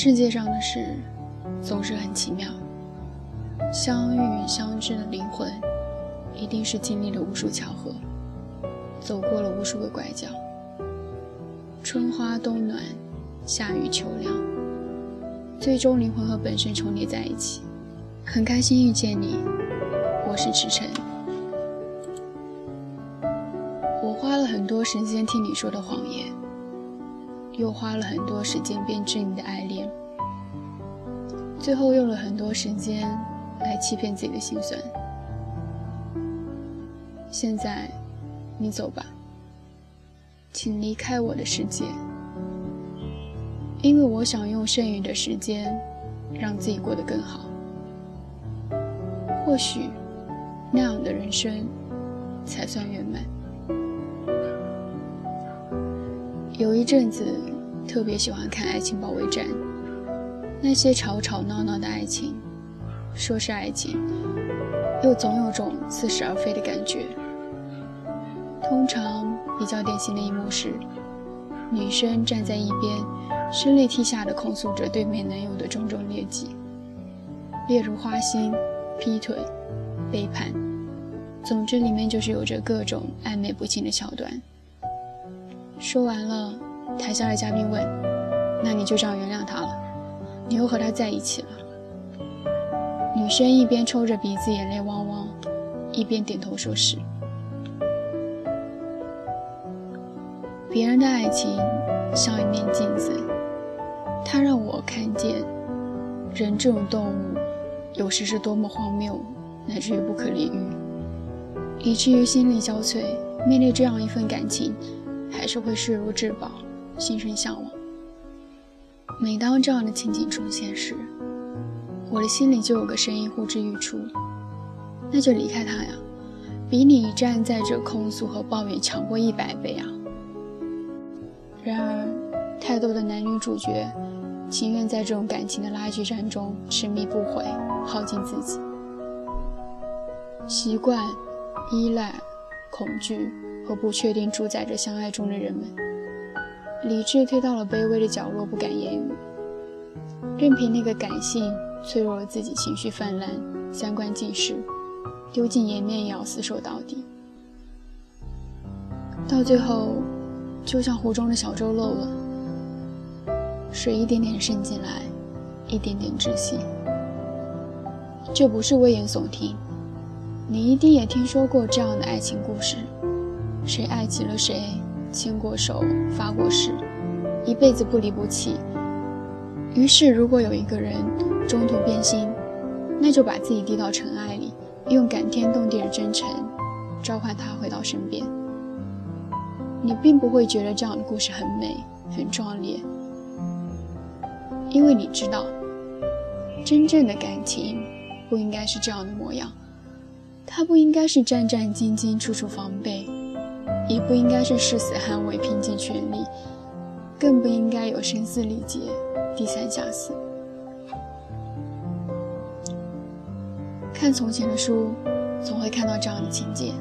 世界上的事总是很奇妙，相遇相知的灵魂，一定是经历了无数巧合，走过了无数个拐角。春花冬暖，夏雨秋凉，最终灵魂和本身重叠在一起。很开心遇见你，我是池晨。我花了很多时间听你说的谎言。又花了很多时间编织你的爱恋，最后用了很多时间来欺骗自己的心酸。现在，你走吧，请离开我的世界，因为我想用剩余的时间让自己过得更好。或许，那样的人生才算圆满。有一阵子特别喜欢看《爱情保卫战》，那些吵吵闹闹的爱情，说是爱情，又总有种似是而非的感觉。通常比较典型的一幕是，女生站在一边，声泪涕下的控诉着对面男友的种种劣迹，例如花心、劈腿、背叛，总之里面就是有着各种暧昧不清的桥段。说完了，台下的嘉宾问：“那你就这样原谅他了？你又和他在一起了？”女生一边抽着鼻子，眼泪汪汪，一边点头说是。别人的爱情像一面镜子，它让我看见人这种动物有时是多么荒谬，乃至于不可理喻，以至于心力交瘁，面对这样一份感情。是会视如至宝，心生向往。每当这样的情景出现时，我的心里就有个声音呼之欲出，那就离开他呀，比你站在这控诉和抱怨强过一百倍啊！然而，太多的男女主角情愿在这种感情的拉锯战中执迷不悔，耗尽自己，习惯，依赖，恐惧。和不确定主宰着相爱中的人们，理智推到了卑微的角落，不敢言语，任凭那个感性脆弱的自己情绪泛滥，三观尽失，丢尽颜面也要厮守到底。到最后，就像湖中的小舟漏了，水一点点渗进来，一点点窒息。这不是危言耸听，你一定也听说过这样的爱情故事。谁爱极了谁，牵过手，发过誓，一辈子不离不弃。于是，如果有一个人中途变心，那就把自己低到尘埃里，用感天动地的真诚召唤他回到身边。你并不会觉得这样的故事很美、很壮烈，因为你知道，真正的感情不应该是这样的模样，它不应该是战战兢兢、处处防备。也不应该是誓死捍卫、拼尽全力，更不应该有声嘶力竭、低三下四。看从前的书，总会看到这样的情节：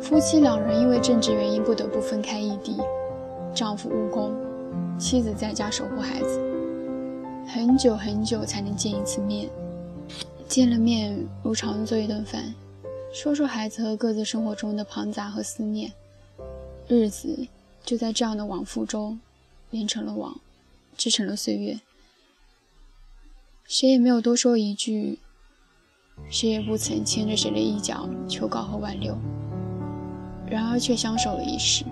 夫妻两人因为政治原因不得不分开异地，丈夫务工，妻子在家守护孩子，很久很久才能见一次面。见了面，如常做一顿饭。说说孩子和各自生活中的庞杂和思念，日子就在这样的往复中连成了网，织成了岁月。谁也没有多说一句，谁也不曾牵着谁的衣角求告和挽留，然而却相守了一世。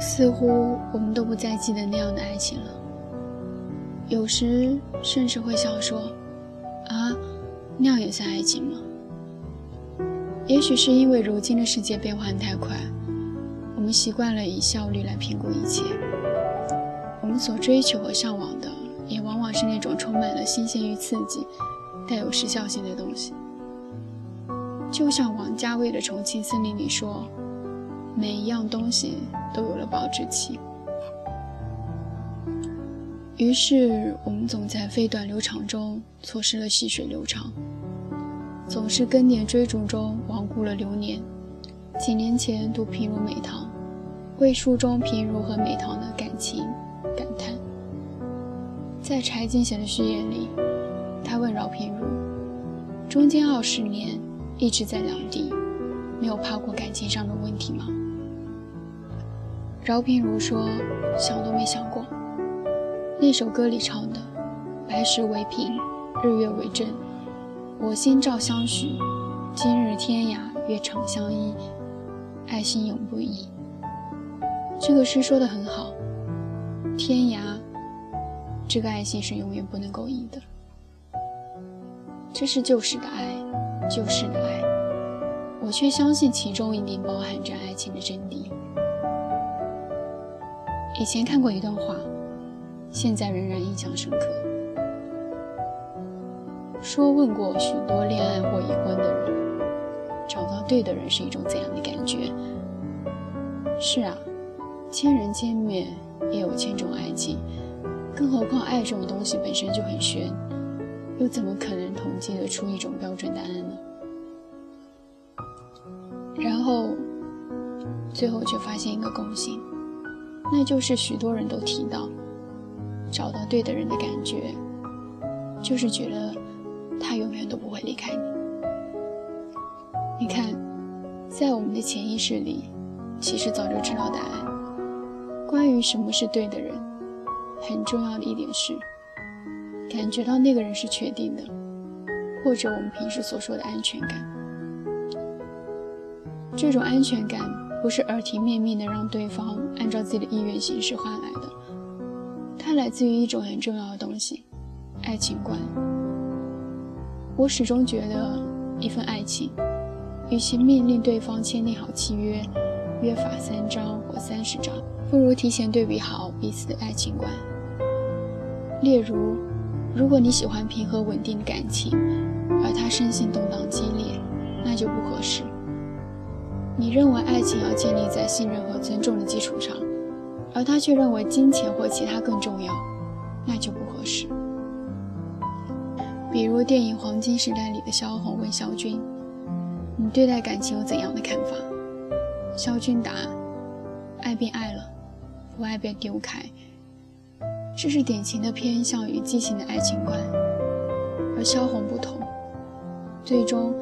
似乎我们都不再记得那样的爱情了，有时甚至会笑说：“啊。”那样也算爱情吗？也许是因为如今的世界变换太快，我们习惯了以效率来评估一切。我们所追求和向往的，也往往是那种充满了新鲜与刺激、带有时效性的东西。就像王家卫的《重庆森林》里说：“每一样东西都有了保质期。”于是，我们总在飞短流长中错失了细水流长，总是更年追逐中罔顾了流年。几年前读《平如美棠》，为书中平如和美棠的感情感叹。在柴进写的序言里，他问饶平如：“中间二十年一直在两地，没有怕过感情上的问题吗？”饶平如说：“想都没想过。”那首歌里唱的“白石为屏，日月为证，我心照相许，今日天涯月长相依，爱心永不移。”这个诗说的很好，天涯，这个爱心是永远不能够移的。这是旧时的爱，旧时的爱，我却相信其中一定包含着爱情的真谛。以前看过一段话。现在仍然印象深刻。说问过许多恋爱或已婚的人，找到对的人是一种怎样的感觉？是啊，千人千面也有千种爱情，更何况爱这种东西本身就很玄，又怎么可能统计得出一种标准答案呢？然后，最后却发现一个共性，那就是许多人都提到。找到对的人的感觉，就是觉得他永远都不会离开你。你看，在我们的潜意识里，其实早就知道答案。关于什么是对的人，很重要的一点是，感觉到那个人是确定的，或者我们平时所说的安全感。这种安全感不是耳提面命的让对方按照自己的意愿行事换来的。它来自于一种很重要的东西，爱情观。我始终觉得，一份爱情，与其命令对方签订好契约，约法三章或三十章，不如提前对比好彼此的爱情观。例如，如果你喜欢平和稳定的感情，而他生性动荡激烈，那就不合适。你认为爱情要建立在信任和尊重的基础上。而他却认为金钱或其他更重要，那就不合适。比如电影《黄金时代》里的萧红问萧军：“你对待感情有怎样的看法？”萧军答：“爱便爱了，不爱便丢开。”这是典型的偏向于激情的爱情观。而萧红不同，最终，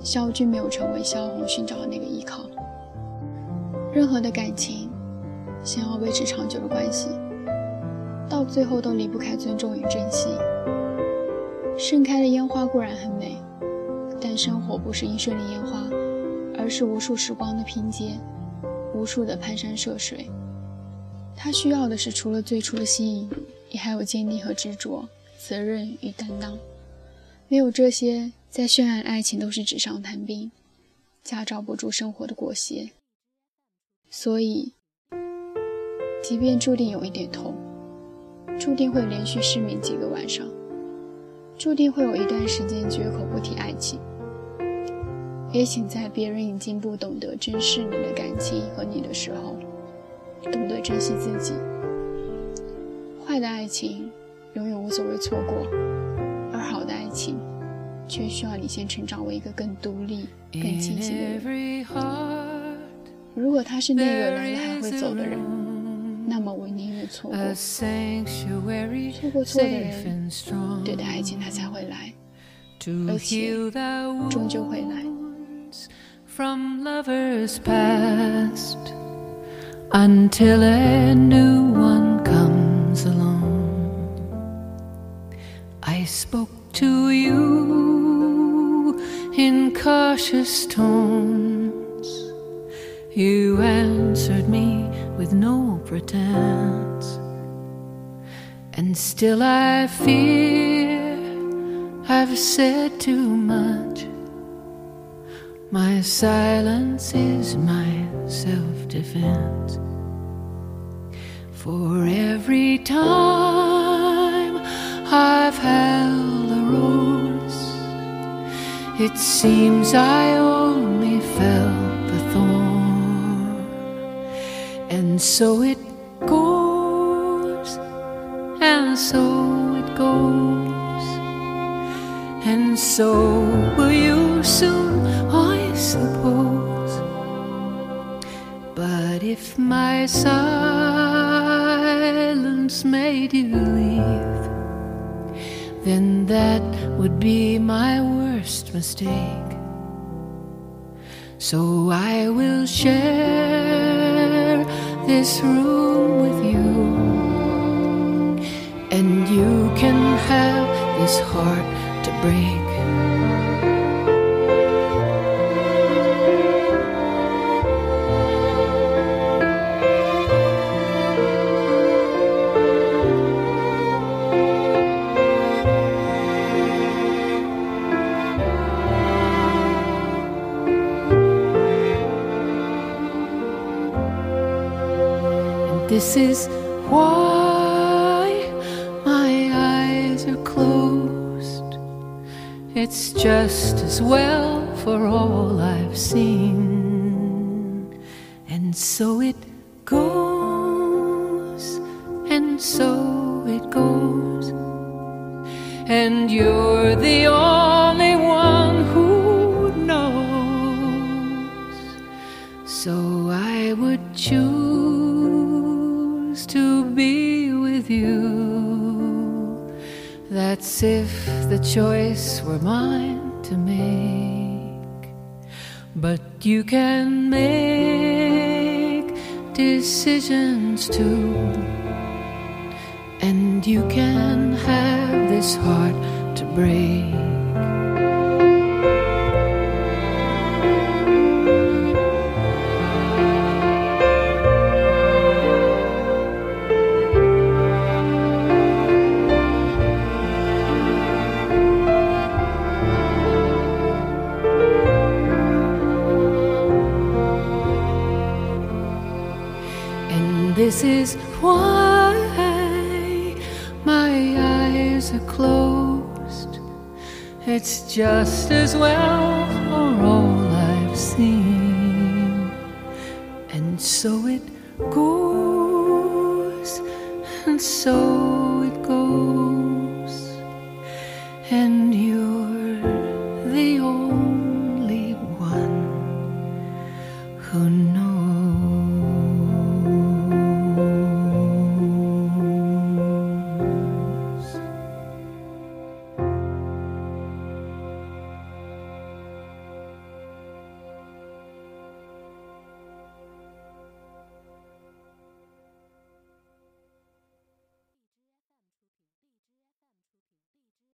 萧军没有成为萧红寻找的那个依靠。任何的感情。想要维持长久的关系，到最后都离不开尊重与珍惜。盛开的烟花固然很美，但生活不是一瞬的烟花，而是无数时光的拼接，无数的攀山涉水。他需要的是除了最初的吸引，也还有坚定和执着、责任与担当。没有这些，再绚烂爱情都是纸上谈兵，驾照不住生活的裹挟。所以。即便注定有一点痛，注定会连续失眠几个晚上，注定会有一段时间绝口不提爱情，也请在别人已经不懂得珍视你的感情和你的时候，懂得珍惜自己。坏的爱情永远无所谓错过，而好的爱情却需要你先成长为一个更独立、更清醒的人。如果他是那个来了还会走的人。那么我宁愿错过，错过错的人，对的爱情他才会来，而且终究会来。From lovers past until a new one comes along. I spoke to you in cautious tones. You answered me with no pretense. And still I fear I've said too much. My silence is my self defense. For every time I've held a rose, it seems I only felt And so it goes, and so it goes, and so will you soon, I suppose. But if my silence made you leave, then that would be my worst mistake. So I will share this room with you, and you can have this heart to break. This is why my eyes are closed. It's just as well for all I've seen. And so it goes, and so it goes. And you're the only one who knows. So I would choose be with you. That's if the choice were mine to make. But you can make decisions too. And you can have this heart to break. It's just as well for all I've seen, and so it goes, and so it goes, and you're the only one who knows.